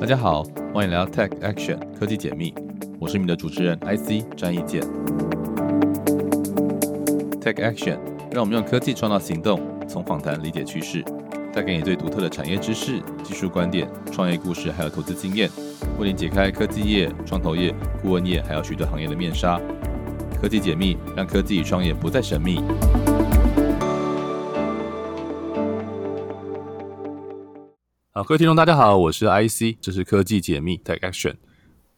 大家好，欢迎来到 Tech Action 科技解密，我是你们的主持人 IC 张义健。Tech Action 让我们用科技创造行动，从访谈理解趋势，带给你最独特的产业知识、技术观点、创业故事，还有投资经验，为你解开科技业、创投业、顾问业，还有许多行业的面纱。科技解密，让科技与创业不再神秘。各位听众，大家好，我是 IC，这是科技解密 Tech Action。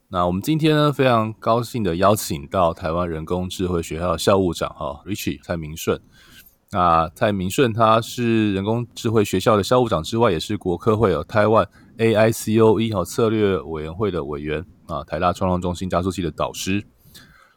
那我们今天呢，非常高兴的邀请到台湾人工智慧学校的校务长哈，Richie 蔡明顺。那蔡明顺他是人工智慧学校的校务长之外，也是国科会有台湾 AICOE 哈策略委员会的委员啊，台大创创中心加速器的导师。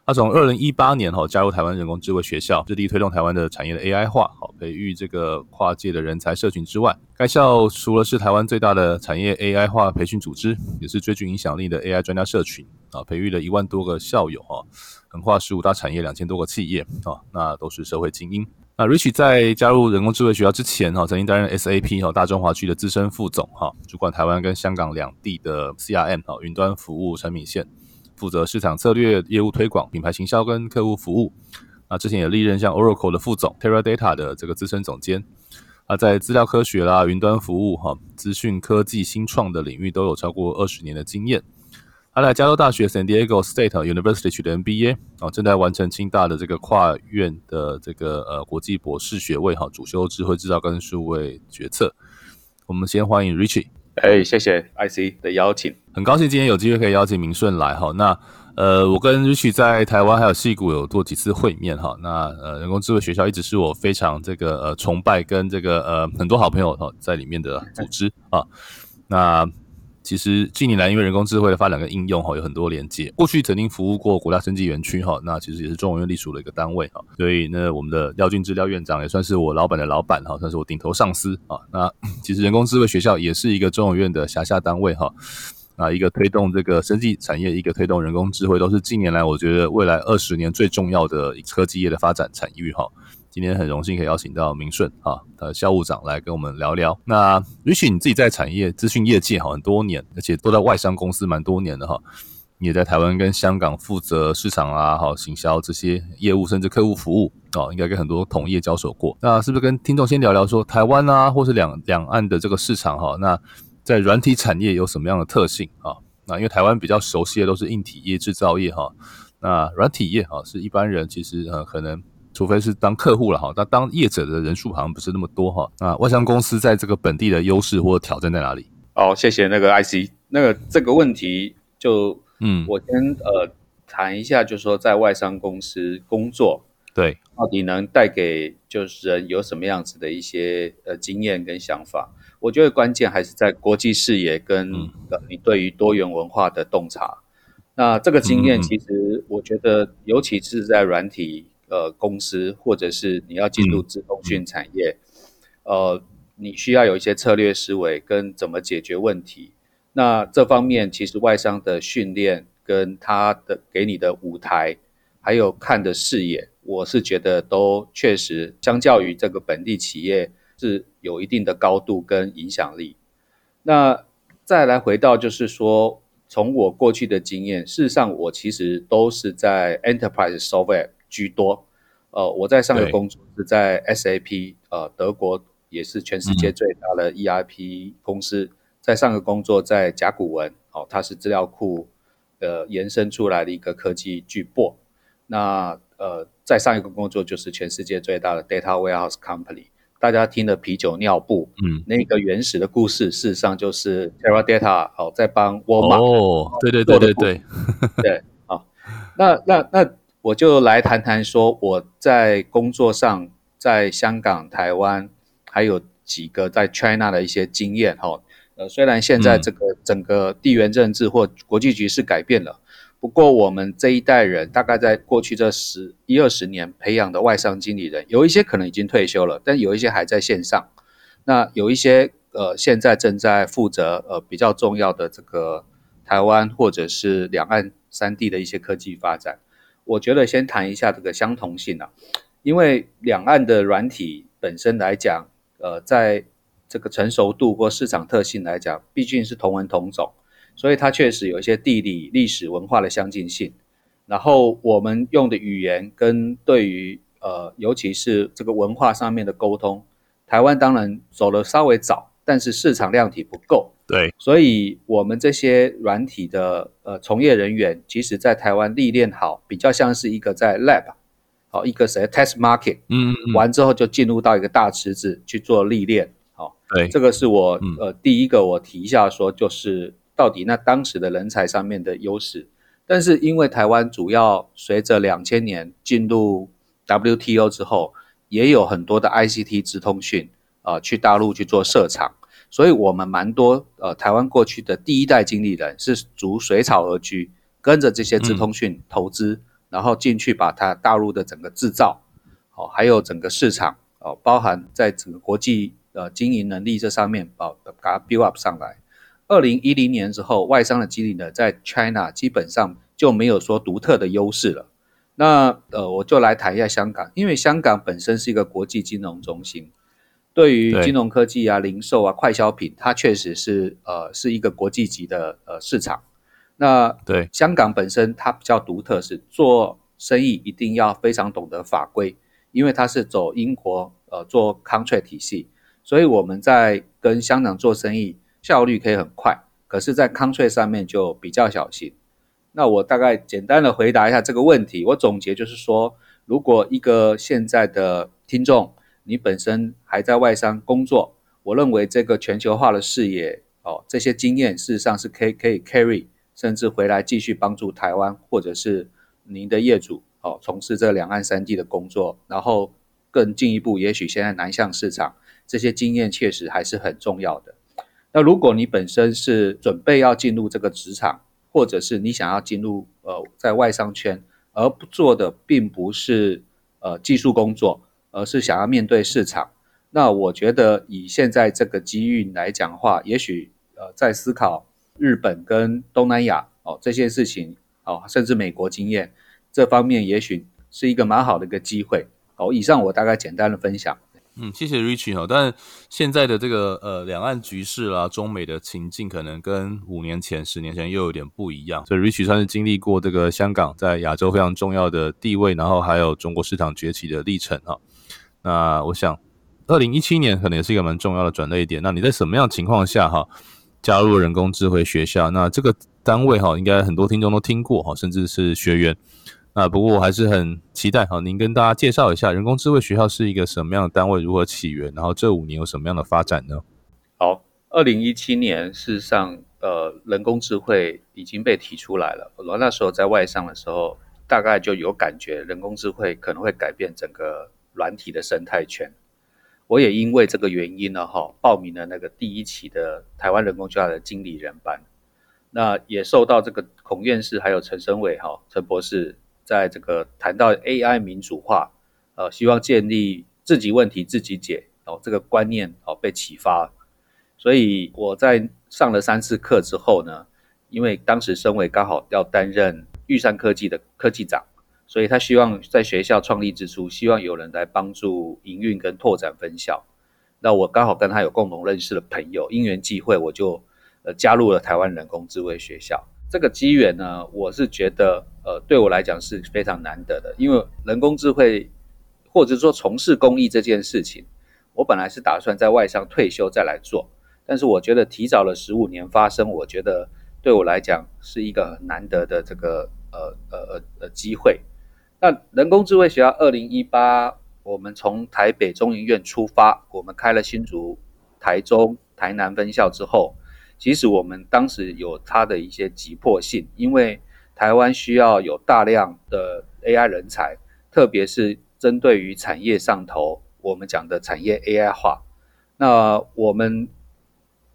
他从二零一八年哈加入台湾人工智慧学校，致力推动台湾的产业的 AI 化，好培育这个跨界的人才社群之外，该校除了是台湾最大的产业 AI 化培训组织，也是最具影响力的 AI 专家社群啊，培育了一万多个校友哈，横跨十五大产业两千多个企业啊，那都是社会精英。那 Rich 在加入人工智慧学校之前哈，曾经担任 SAP 哈大中华区的资深副总哈，主管台湾跟香港两地的 CRM 哈云端服务产品线。负责市场策略、业务推广、品牌行销跟客户服务。那之前也历任像 Oracle 的副总、Teradata 的这个资深总监。啊，在资料科学啦、云端服务、哈资讯科技新创的领域都有超过二十年的经验。他在加州大学 San Diego State University 取得 MBA，啊，正在完成清大的这个跨院的这个呃国际博士学位，哈，主修智慧制造跟数位决策。我们先欢迎 Richie。哎，谢谢 IC 的邀请，很高兴今天有机会可以邀请明顺来哈。那呃，我跟 Rich 在台湾还有戏谷有做几次会面哈。那呃，人工智慧学校一直是我非常这个呃崇拜跟这个呃很多好朋友哈在里面的组织啊。那其实近年来，因为人工智慧的发展跟应用哈，有很多连接。过去曾经服务过国家生技园区哈，那其实也是中文院隶属的一个单位哈。所以呢，我们的廖俊志廖院长也算是我老板的老板哈，算是我顶头上司啊。那 其实人工智慧学校也是一个中文院的辖下单位哈。啊，一个推动这个生技产业，一个推动人工智慧，都是近年来我觉得未来二十年最重要的科技业的发展产域哈。今天很荣幸可以邀请到明顺哈的校务长来跟我们聊聊。那 Rich，你自己在产业资讯业界哈很多年，而且都在外商公司蛮多年的哈。你也在台湾跟香港负责市场啊、好行销这些业务，甚至客户服务哦，应该跟很多同业交手过。那是不是跟听众先聊聊说台湾啊，或是两两岸的这个市场哈？那在软体产业有什么样的特性啊？那因为台湾比较熟悉的都是硬体业、制造业哈。那软体业哈是一般人其实呃可能。除非是当客户了哈，那当业者的人数好像不是那么多哈。那外商公司在这个本地的优势或挑战在哪里？哦，谢谢那个 IC，那个这个问题就嗯，我先呃谈一下，就是说在外商公司工作，对，到底能带给就是人有什么样子的一些呃经验跟想法？我觉得关键还是在国际视野跟你对于多元文化的洞察。那这个经验其实我觉得，尤其是在软体。呃，公司或者是你要进入自通讯产业，呃，你需要有一些策略思维跟怎么解决问题。那这方面其实外商的训练跟他的给你的舞台，还有看的视野，我是觉得都确实相较于这个本地企业是有一定的高度跟影响力。那再来回到就是说，从我过去的经验，事实上我其实都是在 enterprise software。居多，呃，我在上个工作是在 SAP，呃，德国也是全世界最大的 ERP 公司，在上个工作在甲骨文，哦，它是资料库，呃，延伸出来的一个科技巨擘。那呃，在上一个工作就是全世界最大的 Data Warehouse Company，大家听的啤酒尿布，嗯，那个原始的故事，事实上就是 Teradata，哦，在帮沃尔玛，哦，对对对对对，对，好，那那那。我就来谈谈说我在工作上，在香港、台湾，还有几个在 China 的一些经验哈。呃，虽然现在这个整个地缘政治或国际局势改变了，不过我们这一代人大概在过去这十一二十年培养的外商经理人，有一些可能已经退休了，但有一些还在线上。那有一些呃，现在正在负责呃比较重要的这个台湾或者是两岸三地的一些科技发展。我觉得先谈一下这个相同性啊，因为两岸的软体本身来讲，呃，在这个成熟度或市场特性来讲，毕竟是同文同种，所以它确实有一些地理、历史文化的相近性。然后我们用的语言跟对于呃，尤其是这个文化上面的沟通，台湾当然走的稍微早，但是市场量体不够。对，所以我们这些软体的呃从业人员，其实在台湾历练好，比较像是一个在 lab，好一个谁 test market，嗯，完之后就进入到一个大池子去做历练。好，对，这个是我呃第一个我提一下说，就是到底那当时的人才上面的优势。但是因为台湾主要随着两千年进入 WTO 之后，也有很多的 ICT 直通讯啊去大陆去做设厂。所以，我们蛮多呃，台湾过去的第一代经理人是逐水草而居，跟着这些资通讯投资，然后进去把它大陆的整个制造，哦，还有整个市场哦，包含在整个国际呃经营能力这上面，哦，把它 build up 上来。二零一零年之后，外商的经理人在 China 基本上就没有说独特的优势了。那呃，我就来谈一下香港，因为香港本身是一个国际金融中心。对于金融科技啊、零售啊、快消品，它确实是呃是一个国际级的呃市场。那对香港本身它比较独特，是做生意一定要非常懂得法规，因为它是走英国呃做 contract 体系，所以我们在跟香港做生意效率可以很快，可是，在 contract 上面就比较小心。那我大概简单的回答一下这个问题，我总结就是说，如果一个现在的听众。你本身还在外商工作，我认为这个全球化的视野哦，这些经验事实上是可以可以 carry，甚至回来继续帮助台湾或者是您的业主哦，从事这两岸三地的工作，然后更进一步，也许现在南向市场这些经验确实还是很重要的。那如果你本身是准备要进入这个职场，或者是你想要进入呃在外商圈，而不做的并不是呃技术工作。而是想要面对市场，那我觉得以现在这个机遇来讲话，也许呃在思考日本跟东南亚哦这些事情哦，甚至美国经验这方面，也许是一个蛮好的一个机会哦。以上我大概简单的分享。嗯，谢谢 Richie 哈。但现在的这个呃两岸局势啦，中美的情境可能跟五年前、十年前又有点不一样。所以 Richie 算是经历过这个香港在亚洲非常重要的地位，然后还有中国市场崛起的历程哈。那我想，二零一七年可能也是一个蛮重要的转捩点。那你在什么样情况下哈加入人工智慧学校？那这个单位哈，应该很多听众都听过哈，甚至是学员。那不过我还是很期待哈，您跟大家介绍一下人工智慧学校是一个什么样的单位，如何起源，然后这五年有什么样的发展呢？好，二零一七年事实上，呃，人工智慧已经被提出来了。我那时候在外商的时候，大概就有感觉，人工智慧可能会改变整个。软体的生态圈，我也因为这个原因呢，哈，报名了那个第一期的台湾人工智能的经理人班。那也受到这个孔院士还有陈生伟哈陈博士在这个谈到 AI 民主化，呃，希望建立自己问题自己解哦这个观念哦被启发。所以我在上了三次课之后呢，因为当时生伟刚好要担任玉山科技的科技长。所以他希望在学校创立之初，希望有人来帮助营运跟拓展分校。那我刚好跟他有共同认识的朋友，因缘际会，我就呃加入了台湾人工智慧学校。这个机缘呢，我是觉得呃对我来讲是非常难得的，因为人工智慧或者说从事公益这件事情，我本来是打算在外商退休再来做，但是我觉得提早了十五年发生，我觉得对我来讲是一个很难得的这个呃呃呃呃机会。那人工智慧学校二零一八，我们从台北中研院出发，我们开了新竹、台中、台南分校之后，其实我们当时有它的一些急迫性，因为台湾需要有大量的 AI 人才，特别是针对于产业上头，我们讲的产业 AI 化。那我们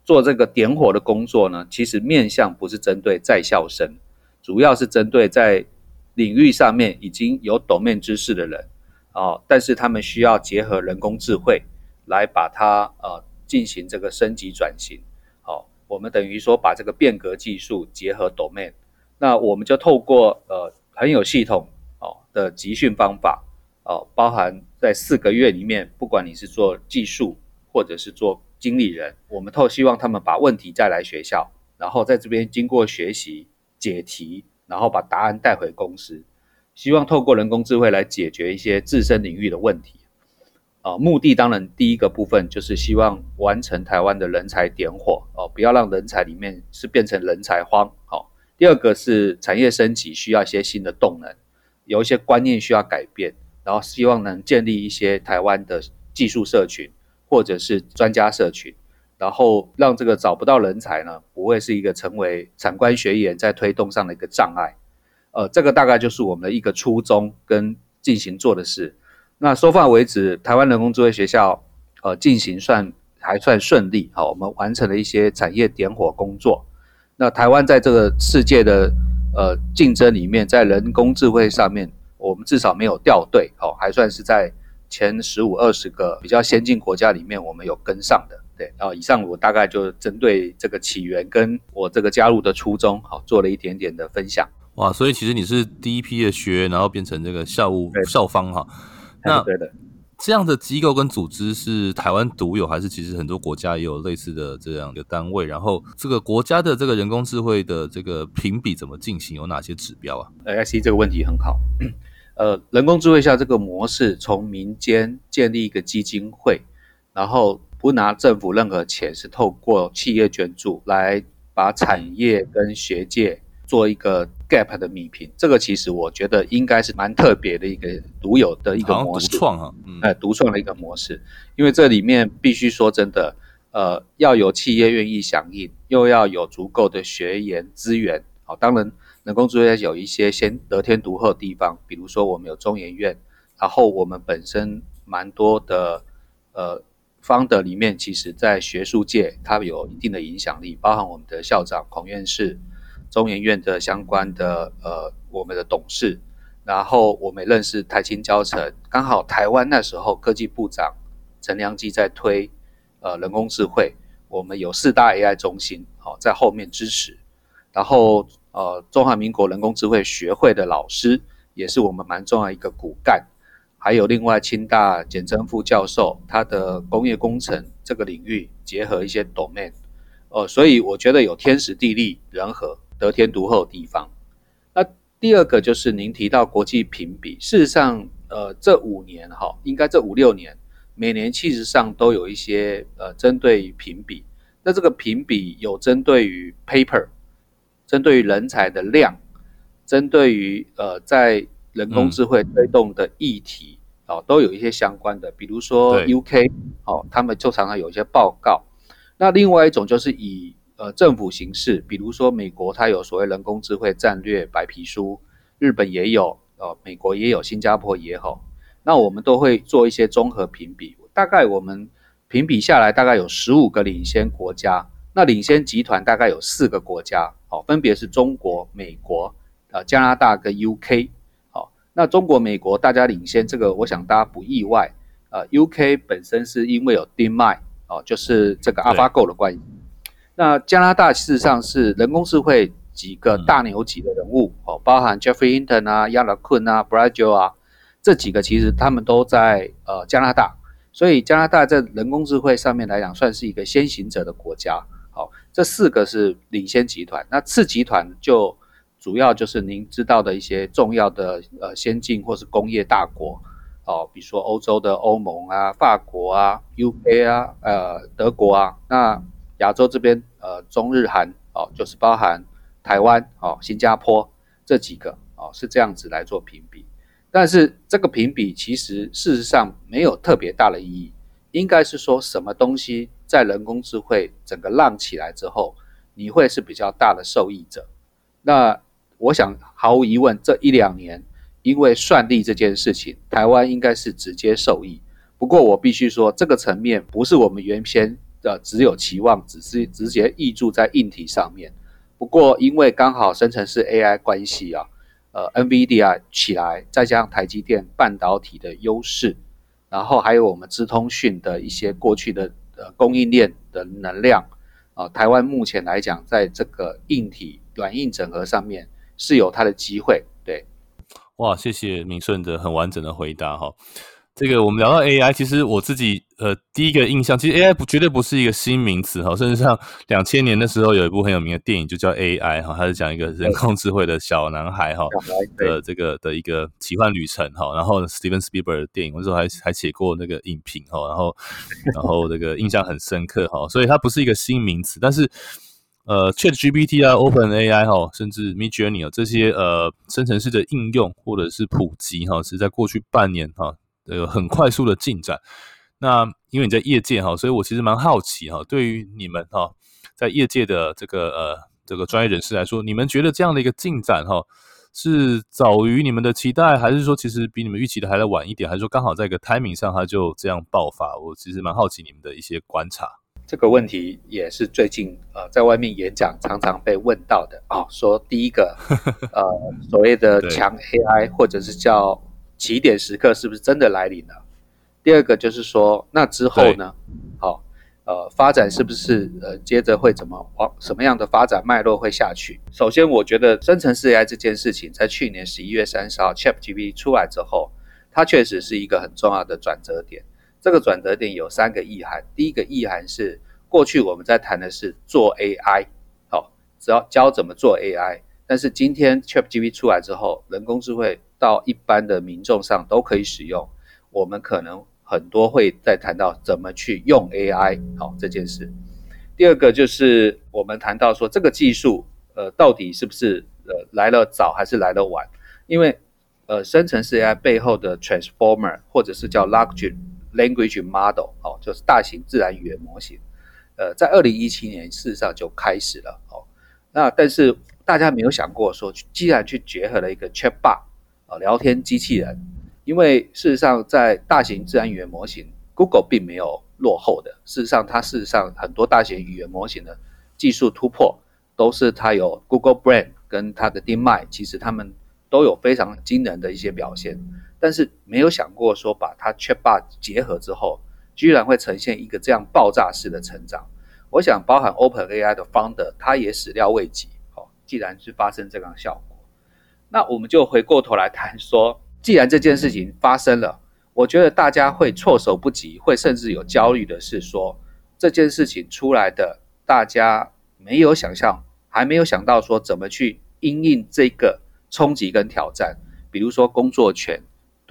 做这个点火的工作呢，其实面向不是针对在校生，主要是针对在领域上面已经有 domain 知识的人，哦，但是他们需要结合人工智慧来把它呃进行这个升级转型，好，我们等于说把这个变革技术结合 domain，那我们就透过呃很有系统哦的集训方法，哦，包含在四个月里面，不管你是做技术或者是做经理人，我们透希望他们把问题再来学校，然后在这边经过学习解题，然后把答案带回公司，希望透过人工智慧来解决一些自身领域的问题。啊，目的当然第一个部分就是希望完成台湾的人才点火哦，不要让人才里面是变成人才荒。好，第二个是产业升级需要一些新的动能，有一些观念需要改变，然后希望能建立一些台湾的技术社群或者是专家社群，然后让这个找不到人才呢，不会是一个成为产官学研在推动上的一个障碍。呃，这个大概就是我们的一个初衷跟进行做的事。那收放为止，台湾人工智慧学校，呃，进行算还算顺利。好，我们完成了一些产业点火工作。那台湾在这个世界的呃竞争里面，在人工智慧上面，我们至少没有掉队。好，还算是在前十五二十个比较先进国家里面，我们有跟上的。对，然后以上我大概就针对这个起源跟我这个加入的初衷，好，做了一点点的分享。哇，所以其实你是第一批的学员，然后变成这个校务校方哈。那对的，这样的机构跟组织是台湾独有，还是其实很多国家也有类似的这样的单位？然后这个国家的这个人工智慧的这个评比怎么进行？有哪些指标啊？I C 这个问题很好。呃，人工智慧下这个模式，从民间建立一个基金会，然后不拿政府任何钱，是透过企业捐助来把产业跟学界。做一个 gap 的米平，这个其实我觉得应该是蛮特别的一个独有的一个模式，独创哈，哎，独创的一个模式。因为这里面必须说真的，呃，要有企业愿意响应，又要有足够的学研资源。好，当然人工智能有一些先得天独厚的地方，比如说我们有中研院，然后我们本身蛮多的呃方的里面，其实在学术界它有一定的影响力，包含我们的校长孔院士。中研院的相关的呃，我们的董事，然后我们认识台青教程，刚好台湾那时候科技部长陈良基在推呃人工智慧，我们有四大 AI 中心，好在后面支持，然后呃中华民国人工智慧学会的老师也是我们蛮重要一个骨干，还有另外清大简正副教授，他的工业工程这个领域结合一些 domain，呃，所以我觉得有天时地利人和。得天独厚的地方。那第二个就是您提到国际评比，事实上，呃，这五年哈，应该这五六年，每年其实上都有一些呃，针对评比。那这个评比有针对于 paper，针对于人才的量，针对于呃，在人工智慧推动的议题，哦，都有一些相关的。比如说 UK，哦，他们就常常有一些报告。那另外一种就是以呃，政府形式，比如说美国，它有所谓人工智慧战略白皮书，日本也有，呃，美国也有，新加坡也好，那我们都会做一些综合评比。大概我们评比下来，大概有十五个领先国家，那领先集团大概有四个国家，哦，分别是中国、美国、呃，加拿大跟 UK。好，那中国、美国大家领先，这个我想大家不意外。呃，UK 本身是因为有 DeepMind，哦，就是这个 AlphaGo 的关系。那加拿大事实上是人工智慧几个大牛级的人物哦，包含 Jeffrey Hinton 啊、亚拉昆啊、Bradjo 啊，这几个其实他们都在呃加拿大，所以加拿大在人工智慧上面来讲算是一个先行者的国家。好，这四个是领先集团，那次集团就主要就是您知道的一些重要的呃先进或是工业大国哦，比如说欧洲的欧盟啊、法国啊、UK 啊、呃德国啊，那。亚洲这边，呃，中日韩哦，就是包含台湾哦、新加坡这几个哦，是这样子来做评比。但是这个评比其实事实上没有特别大的意义，应该是说什么东西在人工智慧整个浪起来之后，你会是比较大的受益者。那我想毫无疑问，这一两年因为算力这件事情，台湾应该是直接受益。不过我必须说，这个层面不是我们原先。的只有期望，只是直接溢注在硬体上面。不过，因为刚好生成式 AI 关系啊，呃，NVIDIA 起来，再加上台积电半导体的优势，然后还有我们资通讯的一些过去的呃供应链的能量啊，台湾目前来讲，在这个硬体软硬整合上面是有它的机会。对，哇，谢谢明顺的很完整的回答哈。这个我们聊到 AI，其实我自己呃第一个印象，其实 AI 不绝对不是一个新名词哈，甚至像两千年的时候有一部很有名的电影就叫 AI 哈，它是讲一个人工智慧的小男孩哈的这个的一个奇幻旅程哈，然后 Steven Spielberg 的电影，我那时候还还写过那个影评哈，然后然后这个印象很深刻哈，所以它不是一个新名词，但是。呃，Chat GPT 啊，Open AI 哈，甚至 Mid Journey 啊，这些呃生成式的应用或者是普及哈，是在过去半年哈，有很快速的进展。那因为你在业界哈，所以我其实蛮好奇哈，对于你们哈，在业界的这个呃这个专业人士来说，你们觉得这样的一个进展哈，是早于你们的期待，还是说其实比你们预期的还要晚一点，还是说刚好在一个 timing 上它就这样爆发？我其实蛮好奇你们的一些观察。这个问题也是最近呃在外面演讲常常被问到的啊，说第一个呃所谓的 强 AI 或者是叫起点时刻是不是真的来临了？第二个就是说那之后呢？好呃发展是不是呃接着会怎么往什么样的发展脉络会下去？首先我觉得生成式 AI 这件事情在去年十一月三十号 ChatGPT 出来之后，它确实是一个很重要的转折点。这个转折点有三个意涵。第一个意涵是，过去我们在谈的是做 AI，好，只要教怎么做 AI。但是今天 ChatGPT 出来之后，人工智慧到一般的民众上都可以使用。我们可能很多会在谈到怎么去用 AI，好这件事。第二个就是我们谈到说这个技术，呃，到底是不是呃来了早还是来了晚？因为呃，生成式 AI 背后的 Transformer 或者是叫 Large Language Model 哦，就是大型自然语言模型，呃，在二零一七年事实上就开始了哦。那但是大家没有想过说，既然去结合了一个 Chatbot 啊，聊天机器人，因为事实上在大型自然语言模型，Google 并没有落后的。事实上，它事实上很多大型语言模型的技术突破，都是它有 Google Brain 跟它的 DeepMind，其实他们都有非常惊人的一些表现。但是没有想过说把它 Chatbot 结合之后，居然会呈现一个这样爆炸式的成长。我想包含 OpenAI 的 Founder，他也始料未及。好，既然是发生这样效果，那我们就回过头来谈说，既然这件事情发生了，我觉得大家会措手不及，会甚至有焦虑的是说，这件事情出来的，大家没有想象，还没有想到说怎么去应应这个冲击跟挑战，比如说工作权。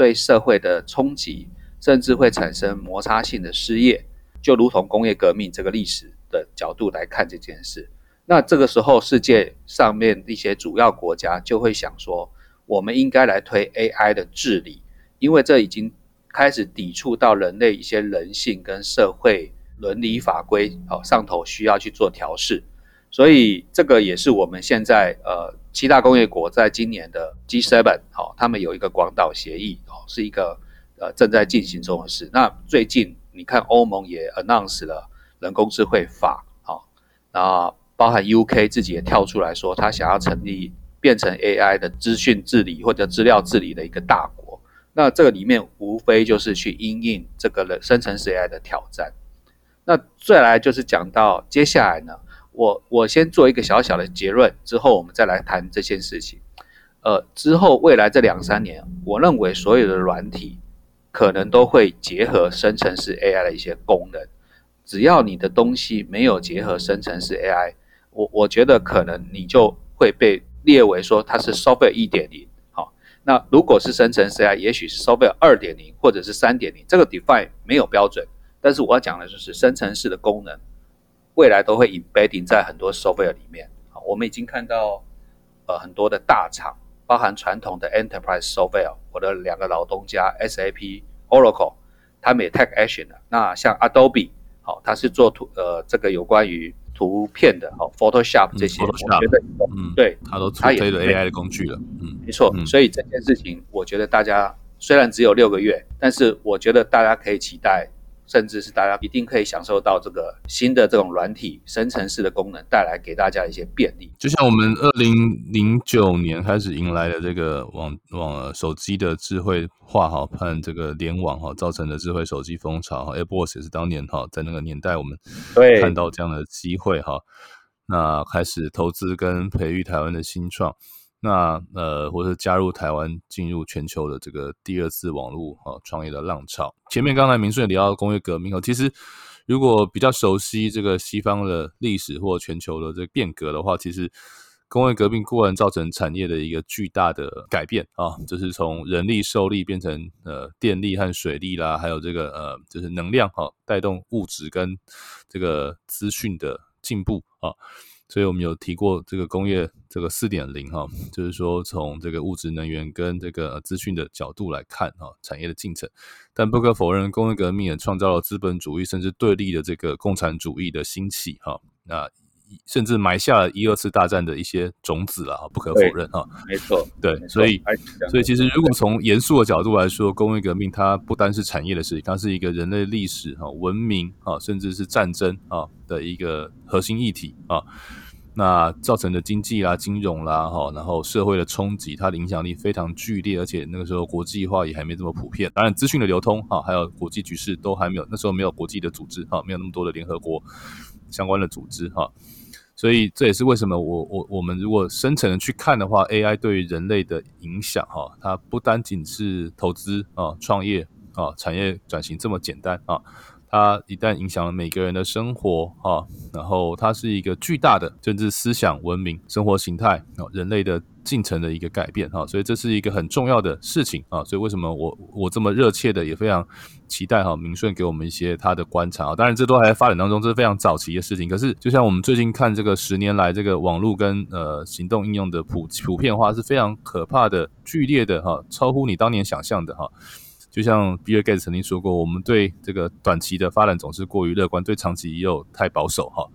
对社会的冲击，甚至会产生摩擦性的失业，就如同工业革命这个历史的角度来看这件事。那这个时候，世界上面一些主要国家就会想说，我们应该来推 AI 的治理，因为这已经开始抵触到人类一些人性跟社会伦理法规，哦，上头需要去做调试。所以这个也是我们现在呃七大工业国在今年的 G7 好，他们有一个广岛协议哦，是一个呃正在进行中的事。那最近你看欧盟也 announce 了人工智慧法好，那包含 UK 自己也跳出来说，他想要成立变成 AI 的资讯治理或者资料治理的一个大国。那这个里面无非就是去应应这个人生成式 AI 的挑战。那再来就是讲到接下来呢？我我先做一个小小的结论，之后我们再来谈这件事情。呃，之后未来这两三年，我认为所有的软体可能都会结合生成式 AI 的一些功能。只要你的东西没有结合生成式 AI，我我觉得可能你就会被列为说它是 Software 一点零。好，那如果是生成式 AI，也许是 Software 二点零或者是三点零，这个 define 没有标准。但是我要讲的就是生成式的功能。未来都会 embedding 在很多 software 里面。好，我们已经看到，呃，很多的大厂，包含传统的 enterprise software，我的两个老东家 SAP、Oracle，他们也 take action 了。那像 Adobe，好，它是做图，呃，这个有关于图片的，好，Photoshop 这些，我觉得，嗯，对，它都推了 AI 的工具了，嗯，没错。所以这件事情，我觉得大家虽然只有六个月，但是我觉得大家可以期待。甚至是大家一定可以享受到这个新的这种软体生成式的功能带来给大家一些便利。就像我们二零零九年开始迎来的这个网网手机的智慧化哈，和这个联网哈造成的智慧手机风潮哈，AirPods 也是当年哈在那个年代我们看到这样的机会哈，那开始投资跟培育台湾的新创。那呃，或者加入台湾进入全球的这个第二次网络啊创业的浪潮。前面刚才明顺也聊到工业革命哦，其实如果比较熟悉这个西方的历史或全球的这个变革的话，其实工业革命固然造成产业的一个巨大的改变啊，就是从人力、受力变成呃电力和水力啦，还有这个呃就是能量哈，带动物质跟这个资讯的进步啊。所以我们有提过这个工业这个四点零哈，就是说从这个物质能源跟这个资讯的角度来看哈，产业的进程。但不可否认，工业革命也创造了资本主义甚至对立的这个共产主义的兴起哈，那甚至埋下了一二次大战的一些种子了哈，不可否认哈。没错，对，所以所以其实如果从严肃的角度来说，工业革命它不单是产业的事情，它是一个人类历史哈、文明啊，甚至是战争啊的一个核心议题啊。那造成的经济啦、金融啦，哈，然后社会的冲击，它的影响力非常剧烈，而且那个时候国际化也还没这么普遍。当然，资讯的流通，哈，还有国际局势都还没有，那时候没有国际的组织，哈，没有那么多的联合国相关的组织，哈。所以这也是为什么我我我们如果深层的去看的话，AI 对于人类的影响，哈，它不单仅是投资啊、创业啊、产业转型这么简单啊。它一旦影响了每个人的生活啊，然后它是一个巨大的政治思想、文明、生活形态，人类的进程的一个改变哈，所以这是一个很重要的事情啊。所以为什么我我这么热切的也非常期待哈，明顺给我们一些他的观察啊。当然这都还在发展当中，这是非常早期的事情。可是就像我们最近看这个十年来这个网络跟呃行动应用的普普遍化是非常可怕的、剧烈的哈，超乎你当年想象的哈。就像比尔盖茨曾经说过，我们对这个短期的发展总是过于乐观，对长期又太保守哈。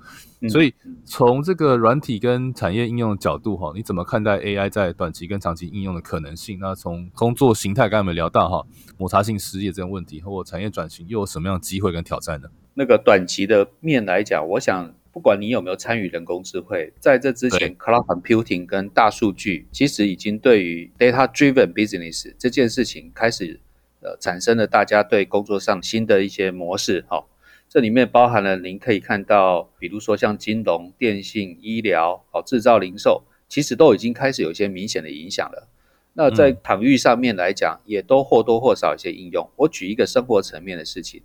所以从这个软体跟产业应用的角度哈，你怎么看待 AI 在短期跟长期应用的可能性？那从工作形态刚才我们聊到哈，摩擦性失业这个问题，或产业转型又有什么样的机会跟挑战呢？那个短期的面来讲，我想不管你有没有参与人工智慧，在这之前，cloud computing 跟大数据其实已经对于 data driven business 这件事情开始。呃，产生了大家对工作上新的一些模式，哈，这里面包含了您可以看到，比如说像金融、电信、医疗、哦制造、零售，其实都已经开始有一些明显的影响了。那在场域上面来讲，也都或多或少一些应用。我举一个生活层面的事情，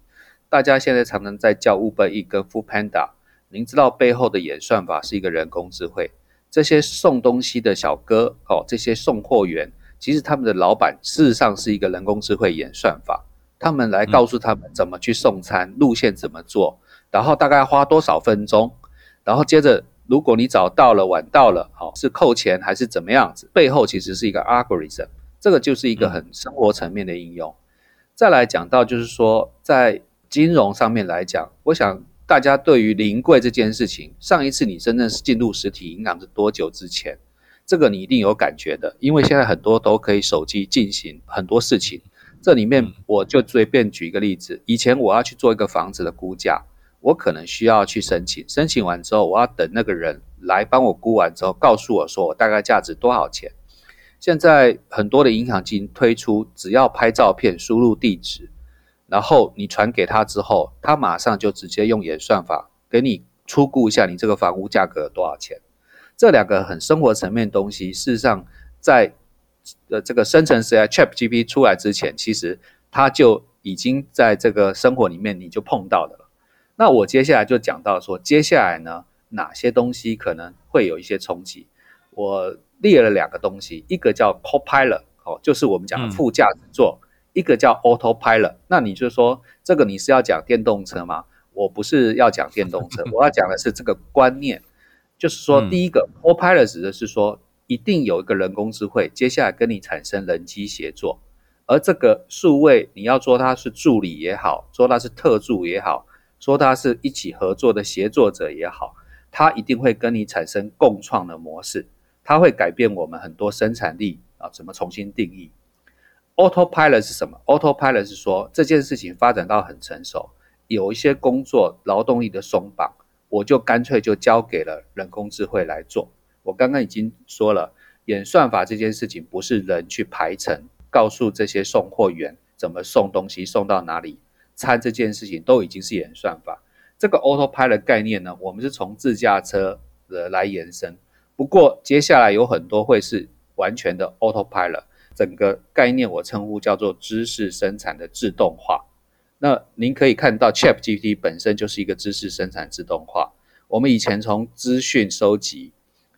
大家现在常常在叫 Uber E 跟 Food Panda，您知道背后的演算法是一个人工智慧，这些送东西的小哥，哦，这些送货员。其实他们的老板事实上是一个人工智慧演算法，他们来告诉他们怎么去送餐，路线怎么做，然后大概花多少分钟，然后接着如果你早到了晚到了，好是扣钱还是怎么样子？背后其实是一个 algorithm，这个就是一个很生活层面的应用。再来讲到就是说在金融上面来讲，我想大家对于临柜这件事情，上一次你真正是进入实体银行是多久之前？这个你一定有感觉的，因为现在很多都可以手机进行很多事情。这里面我就随便举一个例子，以前我要去做一个房子的估价，我可能需要去申请，申请完之后我要等那个人来帮我估完之后，告诉我说我大概价值多少钱。现在很多的银行已经推出，只要拍照片、输入地址，然后你传给他之后，他马上就直接用演算法给你初估一下你这个房屋价格多少钱。这两个很生活层面的东西，事实上，在呃这个生成式 ChatGPT 出来之前，其实它就已经在这个生活里面你就碰到的了。那我接下来就讲到说，接下来呢，哪些东西可能会有一些冲击？我列了两个东西，一个叫 Copilot，哦，就是我们讲的副驾驶座；一个叫 Autopilot。那你就说，这个你是要讲电动车吗？我不是要讲电动车，我要讲的是这个观念。就是说，第一个 Copilot 指的是说，一定有一个人工智慧，接下来跟你产生人机协作，而这个数位，你要说它是助理也好，说它是特助也好，说它是一起合作的协作者也好，它一定会跟你产生共创的模式，它会改变我们很多生产力啊，怎么重新定义？Autopilot 是什么？Autopilot 是说这件事情发展到很成熟，有一些工作劳动力的松绑。我就干脆就交给了人工智慧来做。我刚刚已经说了，演算法这件事情不是人去排程，告诉这些送货员怎么送东西送到哪里，餐这件事情都已经是演算法。这个 autopilot 概念呢，我们是从自驾车的来延伸。不过接下来有很多会是完全的 autopilot，整个概念我称呼叫做知识生产的自动化。那您可以看到，ChatGPT 本身就是一个知识生产自动化。我们以前从资讯收集，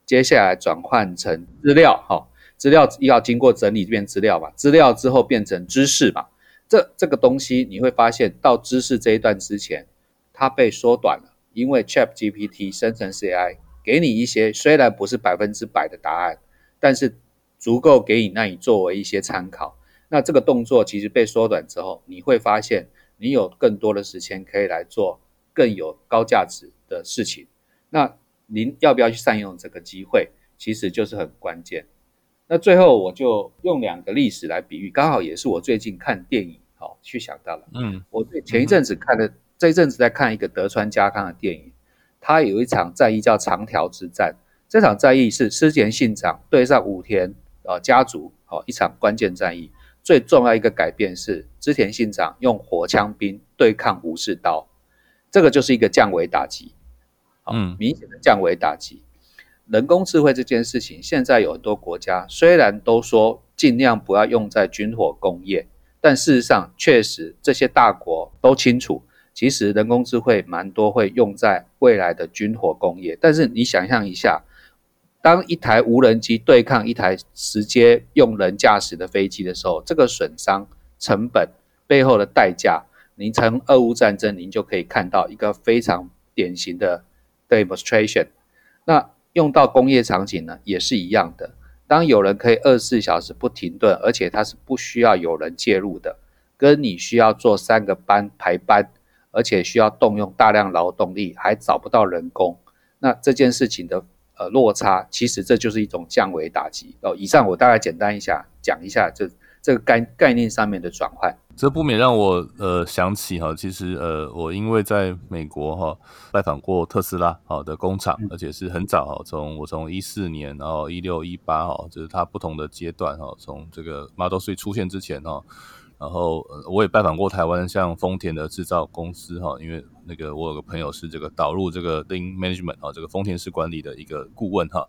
接下来转换成资料，哈，资料要经过整理变资料嘛，资料之后变成知识嘛。这这个东西你会发现到知识这一段之前，它被缩短了，因为 ChatGPT 生成 AI 给你一些虽然不是百分之百的答案，但是足够给你让你作为一些参考。那这个动作其实被缩短之后，你会发现你有更多的时间可以来做更有高价值的事情。那您要不要去善用这个机会，其实就是很关键。那最后我就用两个历史来比喻，刚好也是我最近看电影。哦，去想到了。嗯，我前一阵子看的，这一阵子在看一个德川家康的电影，他有一场战役叫长条之战。这场战役是织田信长对上武田呃家族，哦一场关键战役。最重要一个改变是织田信长用火枪兵对抗武士刀，这个就是一个降维打击。嗯，明显的降维打击。人工智慧这件事情，现在有很多国家虽然都说尽量不要用在军火工业。但事实上，确实这些大国都清楚，其实人工智慧蛮多会用在未来的军火工业。但是你想象一下，当一台无人机对抗一台直接用人驾驶的飞机的时候，这个损伤成本背后的代价，您从俄乌战争您就可以看到一个非常典型的 demonstration。那用到工业场景呢，也是一样的。当有人可以二十四小时不停顿，而且他是不需要有人介入的，跟你需要做三个班排班，而且需要动用大量劳动力，还找不到人工，那这件事情的呃落差，其实这就是一种降维打击哦。以上我大概简单一下讲一下这这个概概念上面的转换。这不免让我呃想起哈，其实呃我因为在美国哈拜访过特斯拉好的工厂，而且是很早哈，从我从一四年然后一六一八哈，就是它不同的阶段哈，从这个 Model Three 出现之前哈，然后我也拜访过台湾像丰田的制造公司哈，因为那个我有个朋友是这个导入这个 Lean Management 啊，这个丰田式管理的一个顾问哈，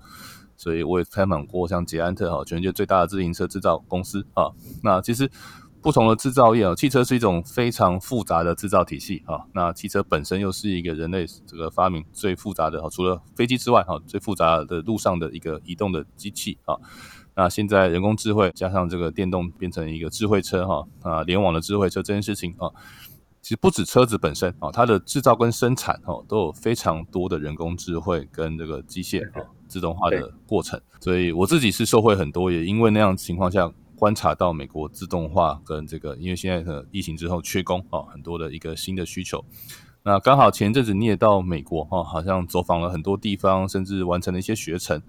所以我也采访过像捷安特哈，全世界最大的自行车制造公司啊，那其实。不同的制造业啊，汽车是一种非常复杂的制造体系啊。那汽车本身又是一个人类这个发明最复杂的哈，除了飞机之外哈，最复杂的路上的一个移动的机器啊。那现在人工智慧加上这个电动变成一个智慧车哈啊，联网的智慧车这件事情啊，其实不止车子本身啊，它的制造跟生产哈都有非常多的人工智慧跟这个机械啊自动化的过程。所以我自己是受惠很多，也因为那样情况下。观察到美国自动化跟这个，因为现在的疫情之后缺工啊，很多的一个新的需求。那刚好前阵子你也到美国哈，好像走访了很多地方，甚至完成了一些学程。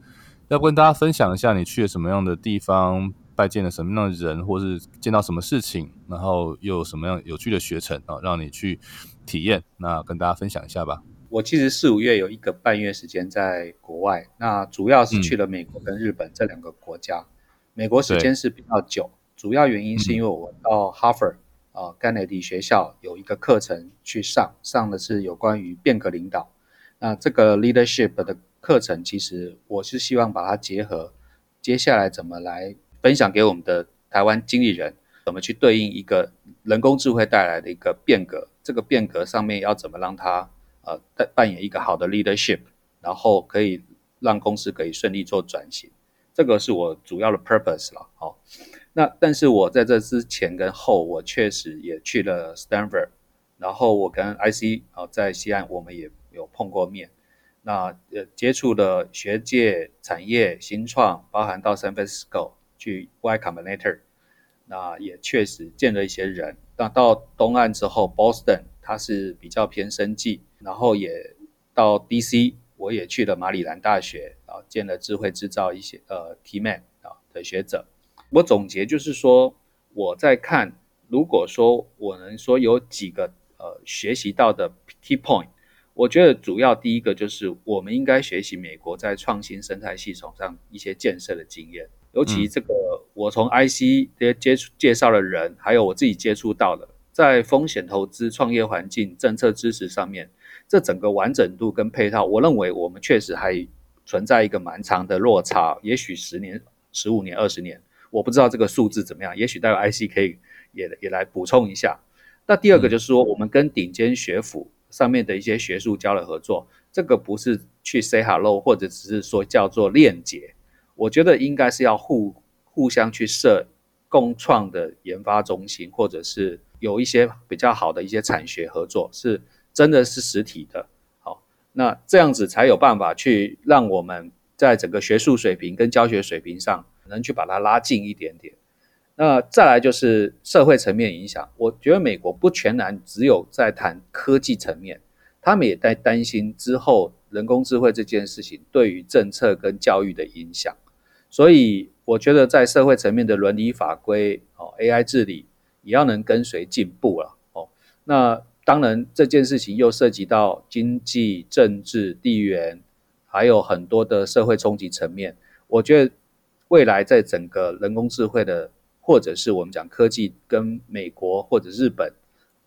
要不跟大家分享一下你去了什么样的地方，拜见了什么样的人，或是见到什么事情，然后又有什么样有趣的学程啊，让你去体验。那跟大家分享一下吧。我其实四五月有一个半月时间在国外，那主要是去了美国跟日本这两个国家。美国时间是比较久，主要原因是因为我到哈佛啊甘乃迪学校有一个课程去上，上的是有关于变革领导。那这个 leadership 的课程，其实我是希望把它结合接下来怎么来分享给我们的台湾经理人，怎么去对应一个人工智慧带来的一个变革，这个变革上面要怎么让它呃扮扮演一个好的 leadership，然后可以让公司可以顺利做转型。这个是我主要的 purpose 了，好，那但是我在这之前跟后，我确实也去了 Stanford，然后我跟 IC 啊在西岸我们也有碰过面，那呃接触的学界、产业、新创，包含到 San Francisco 去 Y Combinator，那也确实见了一些人。那到东岸之后，Boston 它是比较偏生技，然后也到 DC。我也去了马里兰大学啊，见了智慧制造一些呃 T man 啊的学者。我总结就是说，我在看，如果说我能说有几个呃学习到的 key point，我觉得主要第一个就是我们应该学习美国在创新生态系统上一些建设的经验，尤其这个我从 IC 这些接触介绍的人，还有我自己接触到的，在风险投资、创业环境、政策支持上面。这整个完整度跟配套，我认为我们确实还存在一个蛮长的落差，也许十年十五年、二十年，我不知道这个数字怎么样，也许待会 IC 可以也也来补充一下。那第二个就是说，我们跟顶尖学府上面的一些学术交流合作，这个不是去 say hello，或者只是说叫做链接，我觉得应该是要互互相去设共创的研发中心，或者是有一些比较好的一些产学合作，是真的是实体的。那这样子才有办法去让我们在整个学术水平跟教学水平上，能去把它拉近一点点。那再来就是社会层面影响，我觉得美国不全然只有在谈科技层面，他们也在担心之后人工智慧这件事情对于政策跟教育的影响，所以我觉得在社会层面的伦理法规哦，AI 治理也要能跟随进步了哦。那当然这件事情又涉及到经济、政治、地缘，还有很多的社会冲击层面，我觉得未来在整个人工智慧的或者是我们讲科技跟美国或者日本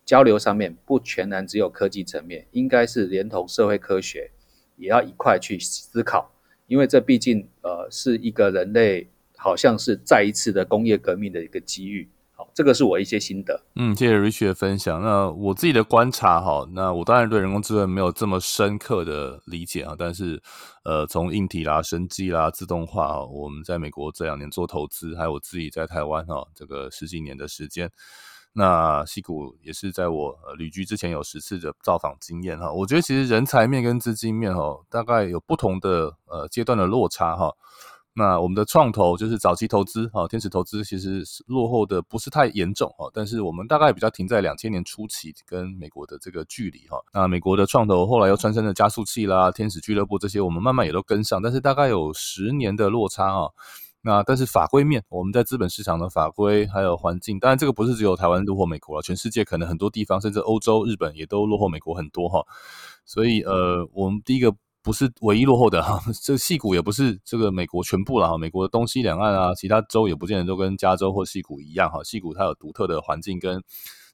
交流上面，不全然只有科技层面，应该是连同社会科学也要一块去思考，因为这毕竟呃是一个人类好像是再一次的工业革命的一个机遇。好，这个是我一些心得。嗯，谢谢 Rich 的分享。那我自己的观察哈，那我当然对人工智能没有这么深刻的理解啊，但是呃，从硬体啦、生机啦、自动化，我们在美国这两年做投资，还有我自己在台湾哈，这个十几年的时间，那西谷也是在我旅居之前有十次的造访经验哈。我觉得其实人才面跟资金面哈，大概有不同的呃阶段的落差哈。那我们的创投就是早期投资哈，天使投资其实是落后的不是太严重哈，但是我们大概比较停在两千年初期跟美国的这个距离哈。那美国的创投后来又穿上了加速器啦、天使俱乐部这些，我们慢慢也都跟上，但是大概有十年的落差啊。那但是法规面，我们在资本市场的法规还有环境，当然这个不是只有台湾落后美国了，全世界可能很多地方，甚至欧洲、日本也都落后美国很多哈。所以呃，我们第一个。不是唯一落后的哈，这个戏谷也不是这个美国全部了哈，美国的东西两岸啊，其他州也不见得都跟加州或戏谷一样哈，戏谷它有独特的环境跟